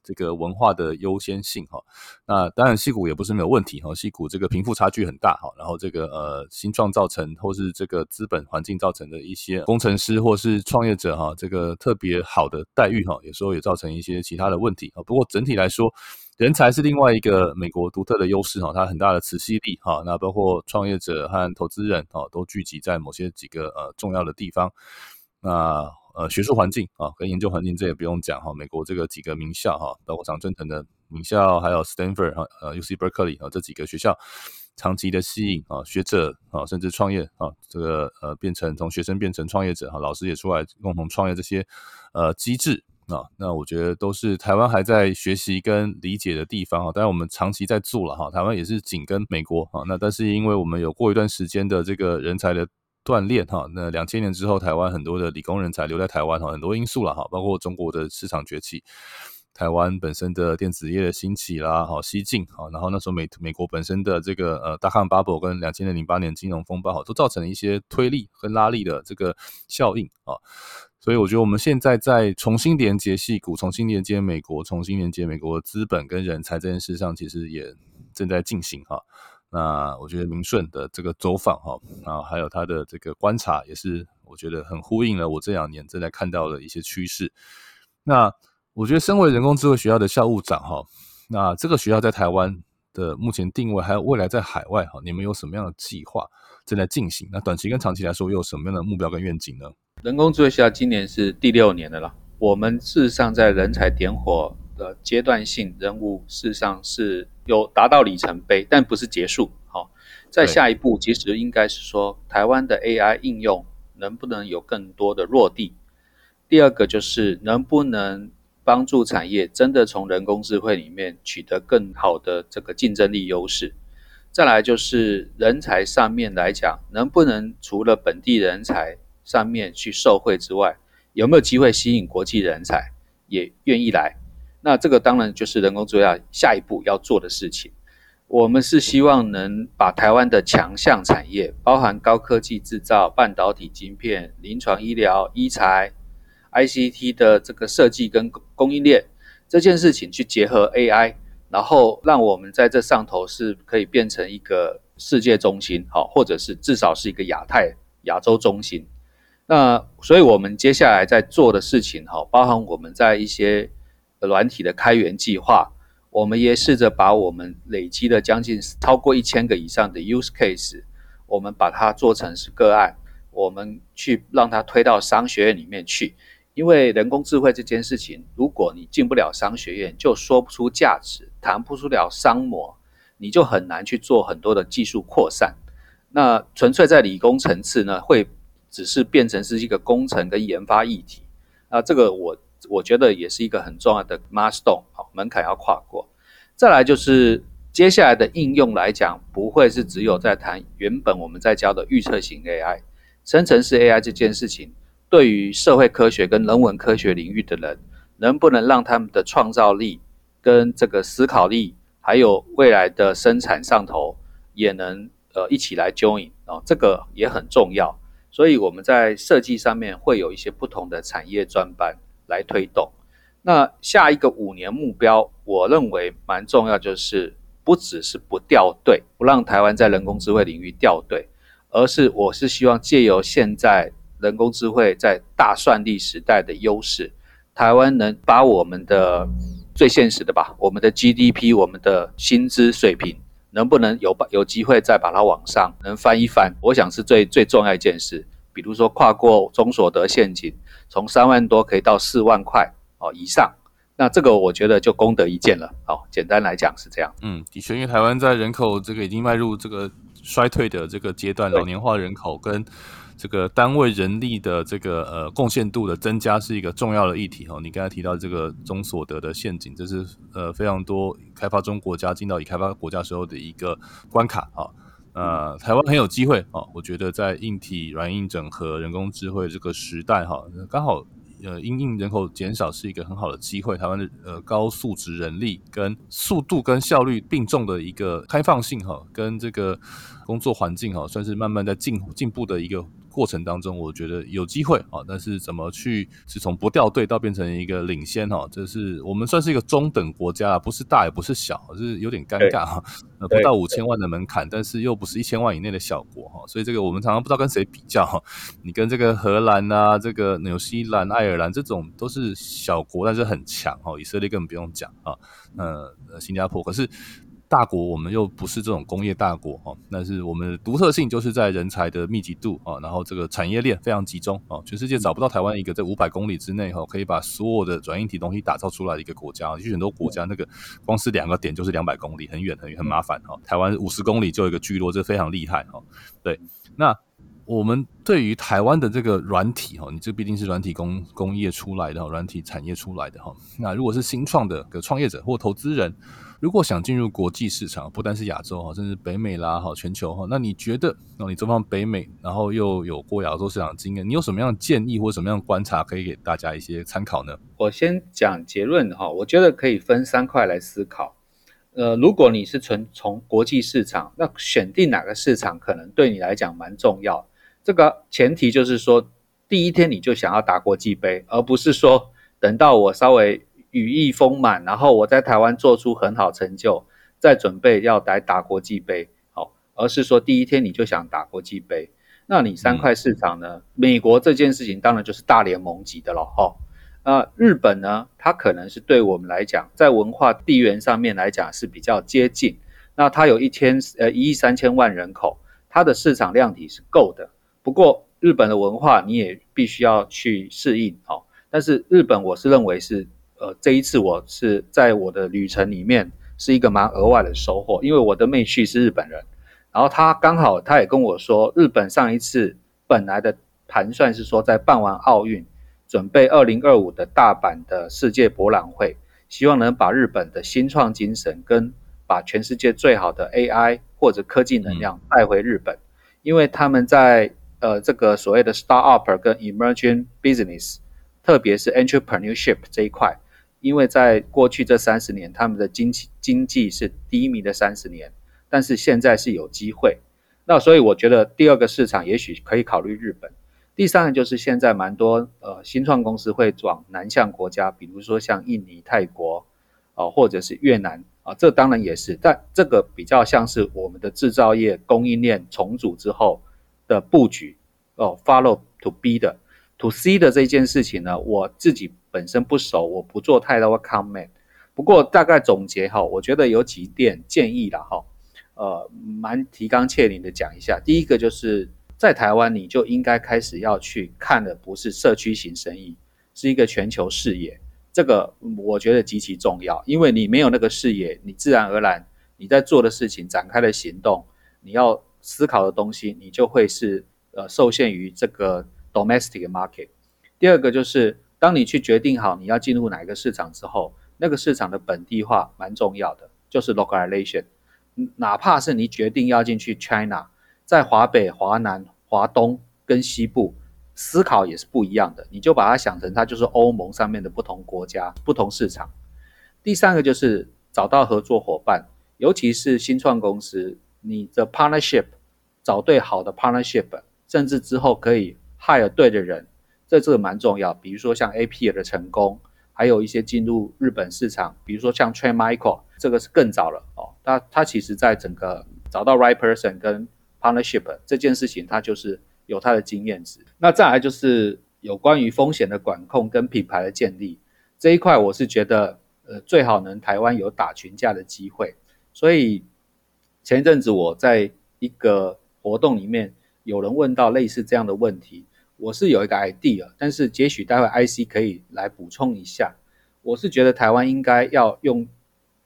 这个文化的优先性哈。那当然戏谷也不是没有问题哈，戏谷这个贫富差距很大哈，然后这个呃新创造成或是这个资本环境造成的一些工程师或是创业者哈，这个特别好的待遇哈，有时候也造成一些其他的问题啊。不过整体来说。人才是另外一个美国独特的优势哈，它很大的磁吸力哈，那包括创业者和投资人哈，都聚集在某些几个呃重要的地方。那呃学术环境啊，跟研究环境这也不用讲哈，美国这个几个名校哈，包括常春藤的名校，还有 Stanford 哈，呃 UC Berkeley 啊这几个学校，长期的吸引啊学者啊，甚至创业啊，这个呃变成从学生变成创业者哈，老师也出来共同创业这些呃机制。啊，那我觉得都是台湾还在学习跟理解的地方哈。当然我们长期在做了哈，台湾也是紧跟美国哈。那但是因为我们有过一段时间的这个人才的锻炼哈，那两千年之后，台湾很多的理工人才留在台湾哈，很多因素了哈，包括中国的市场崛起，台湾本身的电子业的兴起啦，好西进好，然后那时候美美国本身的这个呃大康 bubble 跟两千年零八年金融风暴哈，都造成了一些推力跟拉力的这个效应啊。所以我觉得我们现在在重新连接戏股、重新连接美国、重新连接美国资本跟人才这件事上，其实也正在进行哈。那我觉得明顺的这个走访哈，然后还有他的这个观察，也是我觉得很呼应了我这两年正在看到的一些趋势。那我觉得身为人工智慧学校的校务长哈，那这个学校在台湾的目前定位，还有未来在海外哈，你们有什么样的计划正在进行？那短期跟长期来说，又有什么样的目标跟愿景呢？人工智慧校今年是第六年的了。我们事实上在人才点火的阶段性任务，事实上是有达到里程碑，但不是结束。好，在下一步，其实应该是说，台湾的 AI 应用能不能有更多的落地？第二个就是能不能帮助产业真的从人工智慧里面取得更好的这个竞争力优势？再来就是人才上面来讲，能不能除了本地人才？上面去受贿之外，有没有机会吸引国际人才也愿意来？那这个当然就是人工智能下一步要做的事情。我们是希望能把台湾的强项产业，包含高科技制造、半导体晶片、临床医疗、医材、ICT 的这个设计跟供应链这件事情去结合 AI，然后让我们在这上头是可以变成一个世界中心，好，或者是至少是一个亚太亚洲中心。那所以我们接下来在做的事情哈，包含我们在一些软体的开源计划，我们也试着把我们累积的将近超过一千个以上的 use case，我们把它做成是个案，我们去让它推到商学院里面去。因为人工智慧这件事情，如果你进不了商学院，就说不出价值，谈不出了商模，你就很难去做很多的技术扩散。那纯粹在理工层次呢，会只是变成是一个工程跟研发议题。那这个我我觉得也是一个很重要的 milestone，好门槛要跨过。再来就是接下来的应用来讲，不会是只有在谈原本我们在教的预测型 AI、生成式 AI 这件事情。对于社会科学跟人文科学领域的人，能不能让他们的创造力、跟这个思考力，还有未来的生产上头，也能呃一起来 join 啊？这个也很重要。所以我们在设计上面会有一些不同的产业专班来推动。那下一个五年目标，我认为蛮重要，就是不只是不掉队，不让台湾在人工智慧领域掉队，而是我是希望借由现在。人工智慧在大算力时代的优势，台湾能把我们的最现实的吧，我们的 GDP、我们的薪资水平，能不能有有机会再把它往上能翻一翻？我想是最最重要一件事。比如说跨过中所得陷阱，从三万多可以到四万块哦以上，那这个我觉得就功德一件了。好，简单来讲是这样。嗯，的确，因为台湾在人口这个已经迈入这个衰退的这个阶段，老年化人口跟这个单位人力的这个呃贡献度的增加是一个重要的议题哈。你刚才提到这个中所得的陷阱，这是呃非常多开发中国家进到已开发国家时候的一个关卡啊。呃，台湾很有机会啊，我觉得在硬体软硬整合、人工智慧这个时代哈，刚好呃因应人口减少是一个很好的机会。台湾的呃高素质人力跟速度跟效率并重的一个开放性哈，跟这个工作环境哈，算是慢慢在进进步的一个。过程当中，我觉得有机会啊，但是怎么去是从不掉队到变成一个领先哈，这是我们算是一个中等国家，不是大也不是小，是有点尴尬哈。呃，不到五千万的门槛，但是又不是一千万以内的小国哈，所以这个我们常常不知道跟谁比较哈。你跟这个荷兰啊，这个纽西兰、爱尔兰这种都是小国，但是很强哈。以色列根本不用讲啊，呃，新加坡可是。大国，我们又不是这种工业大国哈，但是我们的独特性就是在人才的密集度啊，然后这个产业链非常集中啊，全世界找不到台湾一个在五百公里之内哈，可以把所有的软硬体东西打造出来的一个国家。其实很多国家那个光是两个点就是两百公里，很远很远很麻烦哈。台湾五十公里就有一个聚落，这非常厉害哈。对，那我们对于台湾的这个软体哈，你这毕竟是软体工工业出来的，软体产业出来的哈。那如果是新创的个创业者或投资人。如果想进入国际市场，不单是亚洲哈，甚至北美啦哈，全球哈，那你觉得，那你这方北美，然后又有过亚洲市场经验，你有什么样的建议或什么样的观察，可以给大家一些参考呢？我先讲结论哈，我觉得可以分三块来思考。呃，如果你是纯从国际市场，那选定哪个市场可能对你来讲蛮重要。这个前提就是说，第一天你就想要打国际杯，而不是说等到我稍微。羽翼丰满，然后我在台湾做出很好成就，再准备要来打国际杯，好，而是说第一天你就想打国际杯，那你三块市场呢？美国这件事情当然就是大联盟级的了，哈，那日本呢？它可能是对我们来讲，在文化地缘上面来讲是比较接近，那它有一千呃一亿三千万人口，它的市场量体是够的。不过日本的文化你也必须要去适应，哦，但是日本我是认为是。呃，这一次我是在我的旅程里面是一个蛮额外的收获，因为我的妹婿是日本人，然后他刚好他也跟我说，日本上一次本来的盘算是说在办完奥运，准备二零二五的大阪的世界博览会，希望能把日本的新创精神跟把全世界最好的 AI 或者科技能量带回日本，因为他们在呃这个所谓的 startup 跟 emerging business，特别是 entrepreneurship 这一块。因为在过去这三十年，他们的经济经济是低迷的三十年，但是现在是有机会。那所以我觉得第二个市场也许可以考虑日本。第三个就是现在蛮多呃新创公司会往南向国家，比如说像印尼、泰国啊，或者是越南啊，这当然也是，但这个比较像是我们的制造业供应链重组之后的布局哦 follow to B 的，to C 的这件事情呢，我自己本身不熟，我不做太多 comment。不过大概总结哈，我觉得有几点建议了哈，呃，蛮提纲挈领的讲一下。第一个就是在台湾，你就应该开始要去看的不是社区型生意，是一个全球视野。这个我觉得极其重要，因为你没有那个视野，你自然而然你在做的事情展开的行动，你要思考的东西，你就会是呃受限于这个 domestic market。第二个就是当你去决定好你要进入哪一个市场之后。那个市场的本地化蛮重要的，就是 localization。哪怕是你决定要进去 China，在华北、华南、华东跟西部，思考也是不一样的。你就把它想成它就是欧盟上面的不同国家、不同市场。第三个就是找到合作伙伴，尤其是新创公司，你的 partnership 找对好的 partnership，甚至之后可以 hire 对的人，这这个蛮重要。比如说像 A P 的成功。还有一些进入日本市场，比如说像 Train Michael，这个是更早了哦。他他其实在整个找到 right person 跟 partnership 这件事情，他就是有他的经验值。那再来就是有关于风险的管控跟品牌的建立这一块，我是觉得呃最好能台湾有打群架的机会。所以前一阵子我在一个活动里面，有人问到类似这样的问题。我是有一个 idea，但是也许待会 IC 可以来补充一下。我是觉得台湾应该要用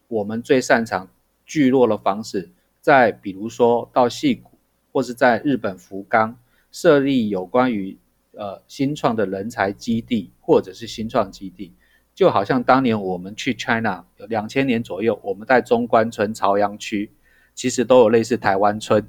我们最擅长聚落的方式，在比如说到戏谷或是在日本福冈设立有关于呃新创的人才基地或者是新创基地，就好像当年我们去 China 有两千年左右，我们在中关村朝阳区其实都有类似台湾村。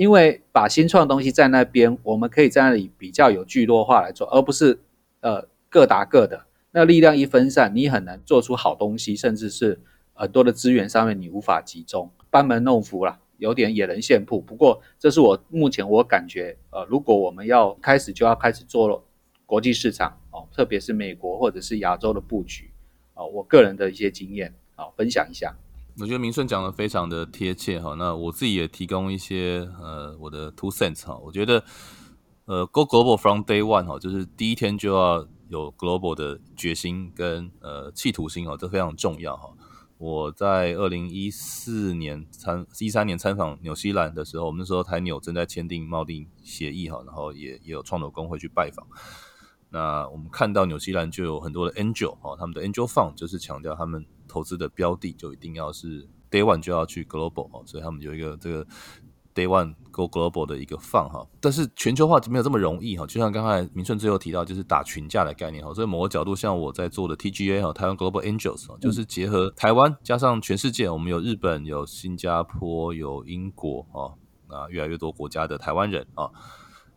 因为把新创东西在那边，我们可以在那里比较有聚落化来做，而不是呃各打各的。那力量一分散，你很难做出好东西，甚至是很多的资源上面你无法集中，班门弄斧了，有点野人献铺。不过这是我目前我感觉，呃，如果我们要开始就要开始做国际市场哦，特别是美国或者是亚洲的布局啊，我个人的一些经验啊，分享一下。我觉得明顺讲的非常的贴切哈，那我自己也提供一些呃我的 two cents 哈，我觉得呃 go global from day one 哈，就是第一天就要有 global 的决心跟呃企图心哦，这非常重要哈。我在二零一四年参一三年参访纽西兰的时候，我们那时候台纽正在签订贸易协议哈，然后也也有创投工会去拜访。那我们看到纽西兰就有很多的 angel 哈，他们的 angel fund 就是强调他们。投资的标的就一定要是 day one 就要去 global 哦，所以他们有一个这个 day one go global 的一个放哈，但是全球化没有这么容易哈，就像刚才明顺最后提到，就是打群架的概念哈，所以某个角度像我在做的 TGA 哈，台湾 Global Angels 哈，就是结合台湾加上全世界，我们有日本、有新加坡、有英国啊，那越来越多国家的台湾人啊，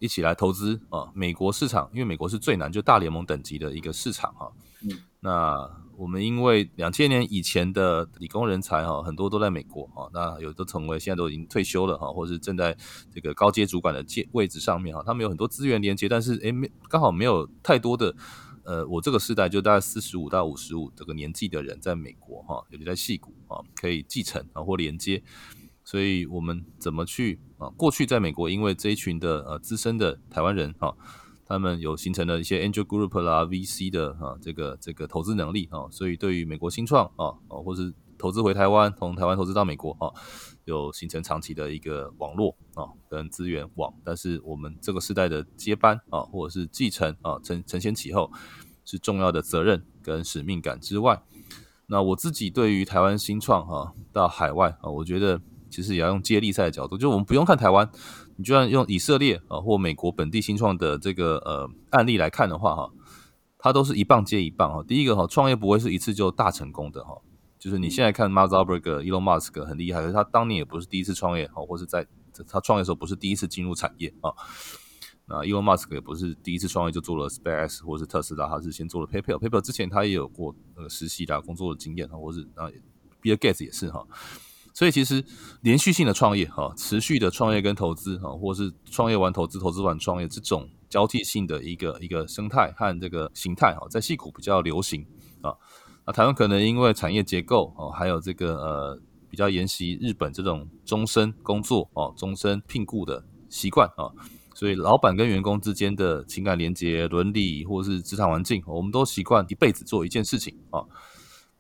一起来投资啊，美国市场，因为美国是最难就大联盟等级的一个市场哈，嗯，那。我们因为两千年以前的理工人才哈，很多都在美国哈，那有的成为现在都已经退休了哈，或者是正在这个高阶主管的阶位置上面哈，他们有很多资源连接，但是诶没刚好没有太多的呃，我这个时代就大概四十五到五十五这个年纪的人在美国哈，尤其在戏谷啊，可以继承啊或连接，所以我们怎么去啊？过去在美国，因为这一群的呃资深的台湾人啊。他们有形成了一些 angel group 啦、VC 的啊这个这个投资能力啊，所以对于美国新创啊啊，或是投资回台湾，从台湾投资到美国啊，有形成长期的一个网络啊跟资源网。但是我们这个时代的接班啊，或者是继承啊承承先启后，是重要的责任跟使命感之外，那我自己对于台湾新创哈到海外啊，我觉得其实也要用接力赛的角度，就我们不用看台湾。你就算用以色列啊或美国本地新创的这个呃案例来看的话哈，它都是一棒接一棒哈。第一个哈，创业不会是一次就大成功的哈，就是你现在看 Mark Zuckerberg、Elon Musk 很厉害，可是他当年也不是第一次创业哈，或是在他创业的时候不是第一次进入产业啊。那 Elon Musk 也不是第一次创业就做了 Space 或是特斯拉，他是先做了 PayPal，PayPal 之前他也有过那个实习的工作的经验哈，或是啊 Bill Gates 也是哈。所以其实连续性的创业哈，持续的创业跟投资哈，或是创业完投资、投资完创业这种交替性的一个一个生态和这个形态哈，在戏股比较流行啊。那台湾可能因为产业结构哦，还有这个呃比较沿袭日本这种终身工作哦、终身聘雇的习惯啊，所以老板跟员工之间的情感连接、伦理或者是职场环境，我们都习惯一辈子做一件事情啊。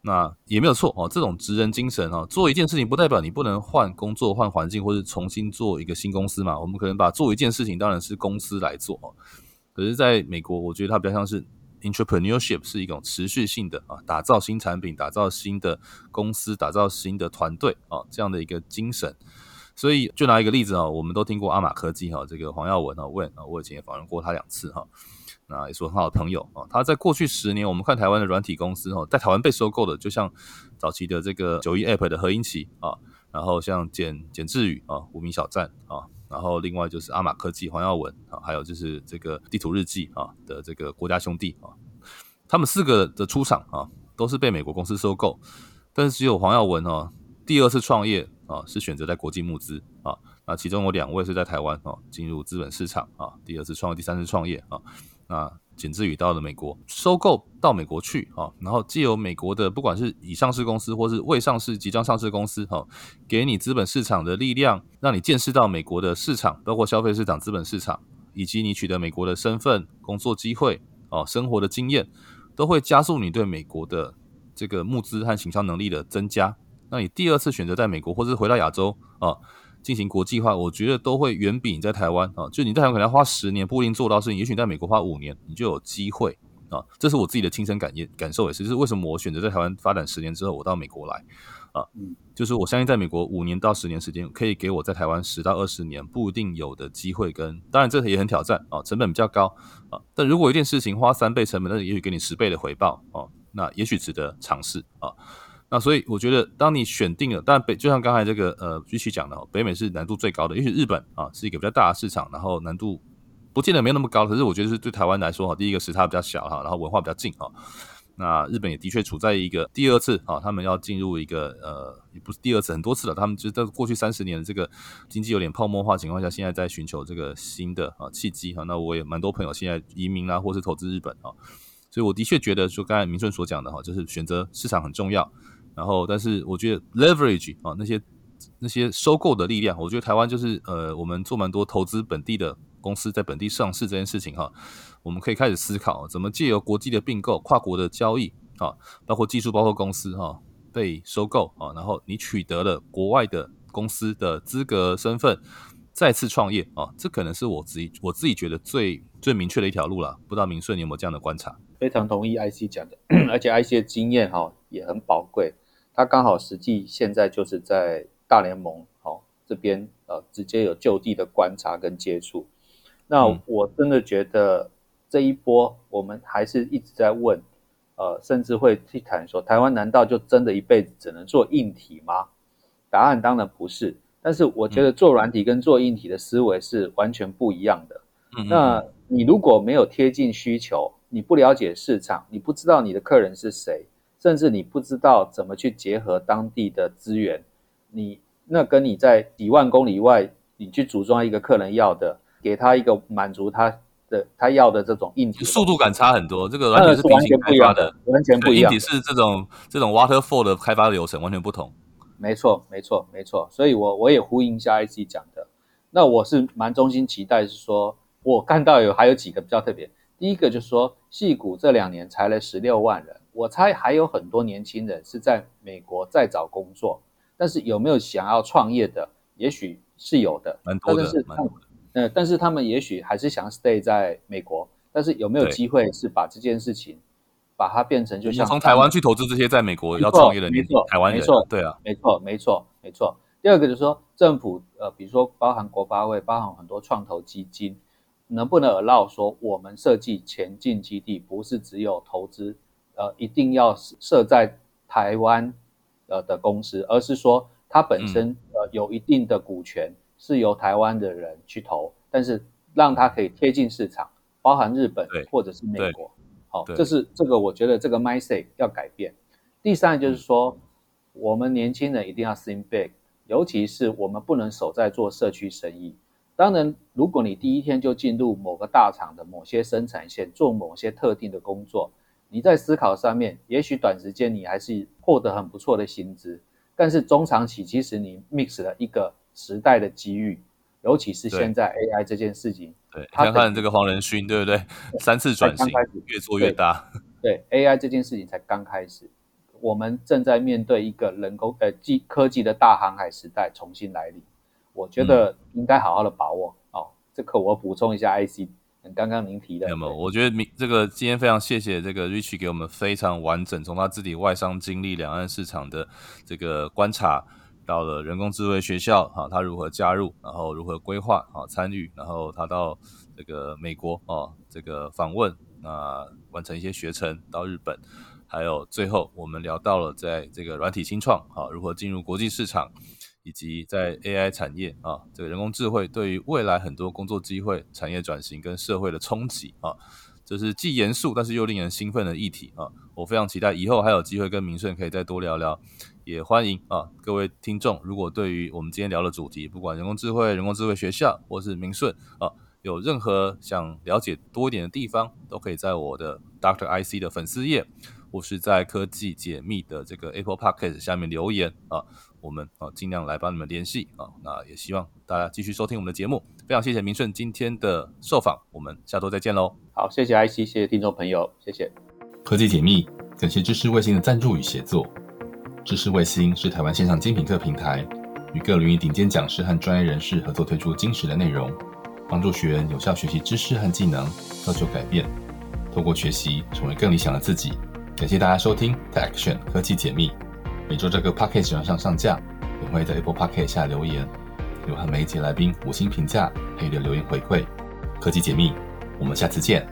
那也没有错哦，这种职人精神哦，做一件事情不代表你不能换工作、换环境，或者重新做一个新公司嘛。我们可能把做一件事情当然是公司来做哦。可是在美国，我觉得它比较像是 entrepreneurship，是一种持续性的啊，打造新产品、打造新的公司、打造新的团队啊这样的一个精神。所以就拿一个例子啊，我们都听过阿玛科技哈，这个黄耀文啊问啊，我以前也访问过他两次哈。那也是很好的朋友啊。他在过去十年，我们看台湾的软体公司哦，在台湾被收购的，就像早期的这个九一 App 的何英奇啊，然后像简简志宇啊，无名小站啊，然后另外就是阿玛科技黄耀文啊，还有就是这个地图日记啊的这个国家兄弟啊，他们四个的出场啊，都是被美国公司收购，但是只有黄耀文哦，第二次创业啊，是选择在国际募资啊，那其中有两位是在台湾啊，进入资本市场啊，第二次创业，第三次创业啊。那简志宇到了美国，收购到美国去啊，然后既有美国的不管是已上市公司或是未上市即将上市公司哈，给你资本市场的力量，让你见识到美国的市场，包括消费市场、资本市场，以及你取得美国的身份、工作机会哦、生活的经验，都会加速你对美国的这个募资和行销能力的增加。那你第二次选择在美国，或者是回到亚洲啊？进行国际化，我觉得都会远比你在台湾啊，就你在台湾可能要花十年不一定做到事情，也许在美国花五年，你就有机会啊。这是我自己的亲身感验感受，也是，就是为什么我选择在台湾发展十年之后，我到美国来啊，就是我相信在美国五年到十年时间，可以给我在台湾十到二十年不一定有的机会，跟当然这也很挑战啊，成本比较高啊。但如果一件事情花三倍成本，那也许给你十倍的回报哦，那也许值得尝试啊。那所以我觉得，当你选定了，但北就像刚才这个呃继续讲的，北美是难度最高的，也许日本啊是一个比较大的市场，然后难度不见得没有那么高，可是我觉得是对台湾来说哈，第一个时差比较小哈，然后文化比较近哈。那日本也的确处在一个第二次啊，他们要进入一个呃，也不是第二次，很多次了，他们就在过去三十年的这个经济有点泡沫化情况下，现在在寻求这个新的啊契机哈。那我也蛮多朋友现在移民啊，或是投资日本啊，所以我的确觉得，说刚才明顺所讲的哈，就是选择市场很重要。然后，但是我觉得 leverage 啊，那些那些收购的力量，我觉得台湾就是呃，我们做蛮多投资本地的公司在本地上市这件事情哈，我们可以开始思考怎么借由国际的并购、跨国的交易啊，包括技术、包括公司哈被收购啊，然后你取得了国外的公司的资格身份，再次创业啊，这可能是我自己我自己觉得最最明确的一条路了。不知道明顺你有没有这样的观察？非常同意 IC 讲的，而且 IC 的经验哈也很宝贵。他刚好实际现在就是在大联盟好这边呃直接有就地的观察跟接触，那我真的觉得这一波我们还是一直在问，呃甚至会去谈说台湾难道就真的一辈子只能做硬体吗？答案当然不是，但是我觉得做软体跟做硬体的思维是完全不一样的。那你如果没有贴近需求，你不了解市场，你不知道你的客人是谁。甚至你不知道怎么去结合当地的资源，你那跟你在几万公里外，你去组装一个客人要的，给他一个满足他的他要的这种硬体，速度感差很多。这个完全是完全不一样的，完全不一样。硬体是这种这种 waterfall 的开发流程完全不同。没错，没错，没错。所以我我也呼应一下 IC 讲的，那我是蛮衷心期待，是说我看到有还有几个比较特别。第一个就是说，戏谷这两年裁了十六万人。我猜还有很多年轻人是在美国在找工作，但是有没有想要创业的？也许是有的，蛮多的，蛮多的。呃，但是他们也许还是想 stay 在美国，但是有没有机会是把这件事情把它变成就像从台湾去投资这些在美国要创业的年台湾人？没错，对啊，没错，没错，没错。第二个就是说，政府呃，比如说包含国发会，包含很多创投基金，能不能 allow 说我们设计前进基地不是只有投资？呃，一定要设在台湾呃的公司，而是说它本身呃有一定的股权是由台湾的人去投，但是让它可以贴近市场，包含日本或者是美国。好，这是这个我觉得这个 mindset 要改变。第三就是说，我们年轻人一定要 think big，尤其是我们不能守在做社区生意。当然，如果你第一天就进入某个大厂的某些生产线做某些特定的工作。你在思考上面，也许短时间你还是获得很不错的薪资，但是中长期其实你 mix 了一个时代的机遇，尤其是现在 AI 这件事情对，看看这个黄仁勋，对不对？三次转型，越做越大。对 AI 这件事情才刚开始，我们正在面对一个人工呃技科技的大航海时代重新来临。我觉得应该好好的把握哦。这个我补充一下，IC，刚刚您提的。有没有？我觉得明这个今天非常谢谢这个 Rich 给我们非常完整，从他自己外商经历、两岸市场的这个观察。到了人工智慧学校，哈，他如何加入，然后如何规划，啊，参与，然后他到这个美国，哦，这个访问，那完成一些学程到日本，还有最后我们聊到了在这个软体新创，啊，如何进入国际市场，以及在 AI 产业，啊，这个人工智慧对于未来很多工作机会、产业转型跟社会的冲击，啊，这是既严肃但是又令人兴奋的议题，啊，我非常期待以后还有机会跟明顺可以再多聊聊。也欢迎啊，各位听众，如果对于我们今天聊的主题，不管人工智慧、人工智慧学校，或是明顺啊，有任何想了解多一点的地方，都可以在我的 Doctor IC 的粉丝页，或是在科技解密的这个 Apple Podcast 下面留言啊，我们啊尽量来帮你们联系啊。那也希望大家继续收听我们的节目，非常谢谢明顺今天的受访，我们下周再见喽。好，谢谢 IC，谢谢听众朋友，谢谢科技解密，感谢知识卫星的赞助与协作。知识卫星是台湾线上精品课平台，与各领域顶尖讲师和专业人士合作推出精实的内容，帮助学员有效学习知识和技能，造就改变。透过学习，成为更理想的自己。感谢大家收听 Tech Action 科技解密，每周这个 Pocket 喜欢上上架，也会在 Apple Pocket 下留言，有和每一集来宾五星评价，还有留言回馈。科技解密，我们下次见。